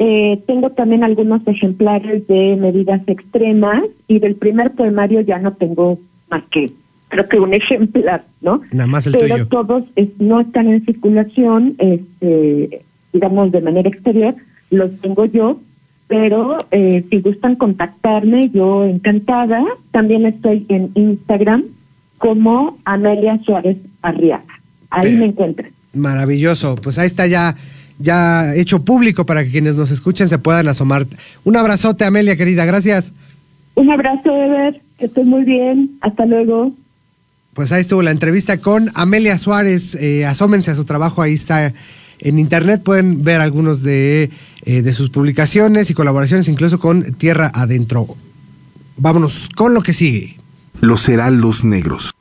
Eh, tengo también algunos ejemplares de medidas extremas y del primer poemario ya no tengo más que creo que un ejemplar, ¿no? Nada más el Pero tuyo. todos es- no están en circulación, este, digamos de manera exterior, los tengo yo, pero eh, si gustan contactarme, yo encantada. También estoy en Instagram como Amelia Suárez Arriaga. Ahí Bien. me encuentran. Maravilloso, pues ahí está ya, ya hecho público para que quienes nos escuchen se puedan asomar. Un abrazote, Amelia querida, gracias. Un abrazo, Ever, que estés muy bien. Hasta luego. Pues ahí estuvo la entrevista con Amelia Suárez. Eh, asómense a su trabajo, ahí está en internet. Pueden ver algunos de, eh, de sus publicaciones y colaboraciones, incluso con Tierra Adentro. Vámonos con lo que sigue. Los Heraldos Negros.